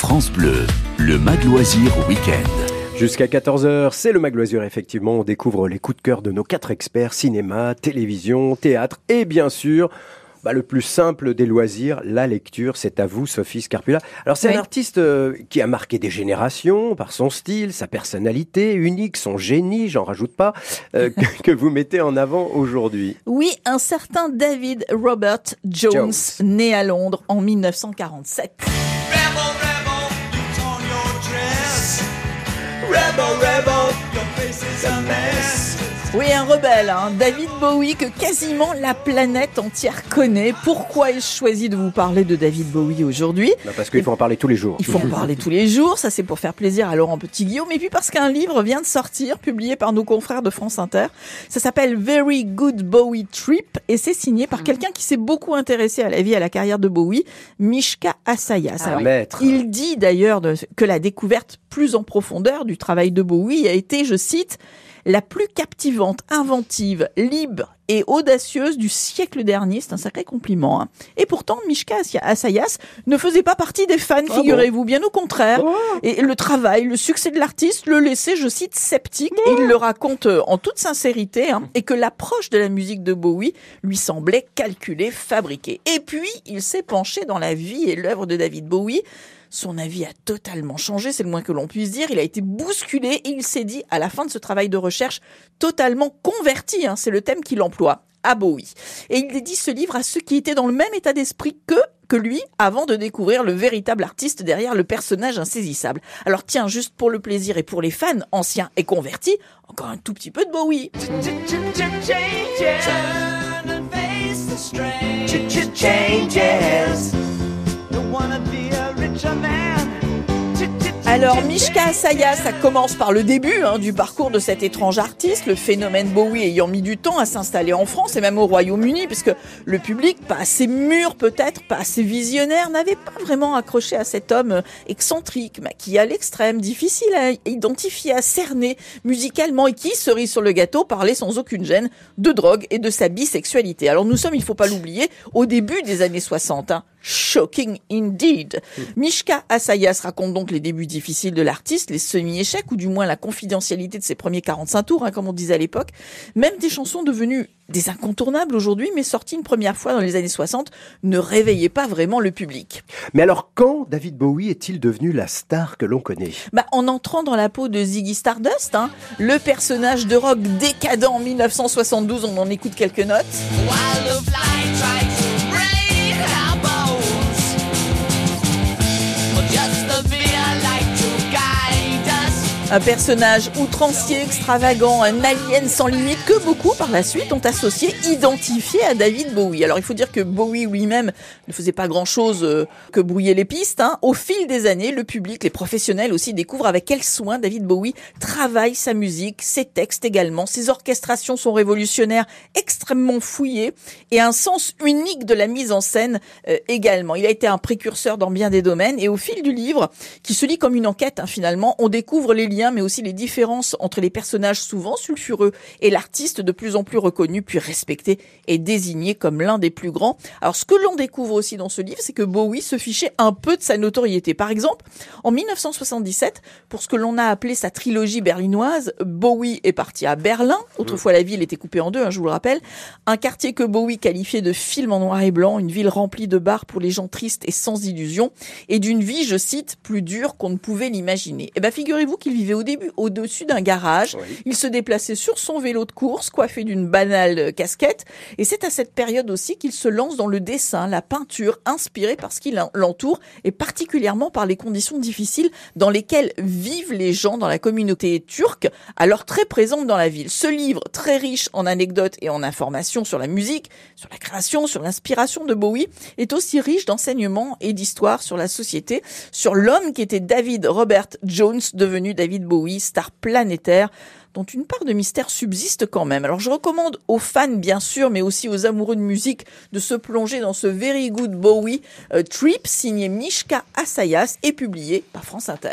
France Bleu, le Mag Loisir Week-end. Jusqu'à 14h, c'est le Magloisir, effectivement. On découvre les coups de cœur de nos quatre experts, cinéma, télévision, théâtre et bien sûr, bah, le plus simple des loisirs, la lecture. C'est à vous, Sophie Scarpula. Alors, c'est Oui. un artiste euh, qui a marqué des générations par son style, sa personnalité unique, son génie, j'en rajoute pas, euh, que, que vous mettez en avant aujourd'hui. Oui, un certain David Robert Jones, Jones. né à Londres en 1947. Oui, un rebelle, hein, David Bowie, que quasiment la planète entière connaît. Pourquoi ai-je choisi de vous parler de David Bowie aujourd'hui Bah, parce qu'il faut en parler tous les jours. Il faut en parler tous les jours, ça c'est pour faire plaisir à Laurent Petit-Guillaume, et puis parce qu'un livre vient de sortir, publié par nos confrères de France Inter. Ça s'appelle Very Good Bowie Trip, et c'est signé par quelqu'un qui s'est beaucoup intéressé à la vie et à la carrière de Bowie, Mishka Asayas. Alors, Maître. il dit d'ailleurs que la découverte plus en profondeur du travail de Bowie a été, je cite, la plus captivante, inventive, libre et audacieuse du siècle dernier. C'est un sacré compliment. hein. Et pourtant, Mishka Asayas ne faisait pas partie des fans, Ah figurez-vous, bien au contraire. Et le travail, le succès de l'artiste le laissait, je cite, sceptique. Et il le raconte euh, en toute sincérité. hein, et que l'approche de la musique de Bowie lui semblait calculée, fabriquée. Et puis, il s'est penché dans la vie et l'œuvre de David Bowie. Son avis a totalement changé, c'est le moins que l'on puisse dire. Il a été bousculé et il s'est dit, à la fin de ce travail de recherche, totalement converti, hein, c'est le thème qu'il emploie, à Bowie. Et il dédie ce livre à ceux qui étaient dans le même état d'esprit que lui avant de découvrir le véritable artiste derrière le personnage insaisissable. Alors tiens, juste pour le plaisir et pour les fans anciens et convertis, encore un tout petit peu de Bowie. Alors, Mishka Asaya, ça commence par le début hein, du parcours de cet étrange artiste, le phénomène Bowie ayant mis du temps à s'installer en France et même au Royaume-Uni, puisque le public, pas assez mûr peut-être, pas assez visionnaire, n'avait pas vraiment accroché à cet homme euh, excentrique, maquillé à l'extrême, difficile à identifier, à cerner musicalement et qui, cerise sur le gâteau, parlait sans aucune gêne de drogue et de sa bisexualité. Alors nous sommes, il faut pas l'oublier, au début des années 60. hein. Shocking indeed. Mishka Asayas raconte donc les débuts difficiles de l'artiste, les semi-échecs ou du moins la confidentialité de ses premiers 45 tours, hein, comme on disait à l'époque. Même des chansons devenues des incontournables aujourd'hui, mais sorties une première fois dans les années 60, ne réveillaient pas vraiment le public. Mais alors, quand David Bowie est-il devenu la star que l'on connaît? Bah, en entrant dans la peau de Ziggy Stardust, hein, le personnage de rock décadent en 1972, on en écoute quelques notes. While the fly Yes. Un personnage outrancier, extravagant, un alien sans limite que beaucoup par la suite ont associé, identifié à David Bowie. Alors il faut dire que Bowie lui-même ne faisait pas grand-chose euh, que brouiller les pistes. hein. Au fil des années, le public, les professionnels aussi découvrent avec quel soin David Bowie travaille sa musique, ses textes également. Ses orchestrations sont révolutionnaires, extrêmement fouillées et un sens unique de la mise en scène euh, également. Il a été un précurseur dans bien des domaines et au fil du livre, qui se lit comme une enquête hein, finalement, on découvre les liens mais aussi les différences entre les personnages souvent sulfureux et l'artiste de plus en plus reconnu puis respecté et désigné comme l'un des plus grands. Alors ce que l'on découvre aussi dans ce livre, c'est que Bowie se fichait un peu de sa notoriété. Par exemple, en 1977, pour ce que l'on a appelé sa trilogie berlinoise, Bowie est parti à Berlin. Autrefois, la ville était coupée en deux, hein, je vous le rappelle. Un quartier que Bowie qualifiait de film en noir et blanc, une ville remplie de bars pour les gens tristes et sans illusions, et d'une vie, je cite, plus dure qu'on ne pouvait l'imaginer. Eh ben, figurez-vous qu'il vivait au début au-dessus d'un garage. Il se déplaçait sur son vélo de course, coiffé d'une banale euh, casquette. Et c'est à cette période aussi qu'il se lance dans le dessin, la peinture, inspiré par ce qui l'en- l'entoure et particulièrement par les conditions difficiles dans lesquelles vivent les gens dans la communauté turque, alors très présente dans la ville. Ce livre, très riche en anecdotes et en informations sur la musique, sur la création, sur l'inspiration de Bowie, est aussi riche d'enseignements et d'histoires sur la société, sur l'homme qui était David Robert Jones, devenu Bowie, star planétaire dont une part de mystère subsiste quand même. Alors je recommande aux fans bien sûr, mais aussi aux amoureux de musique de se plonger dans ce Very Good Bowie euh, Trip signé Mishka Asayas et publié par France Inter.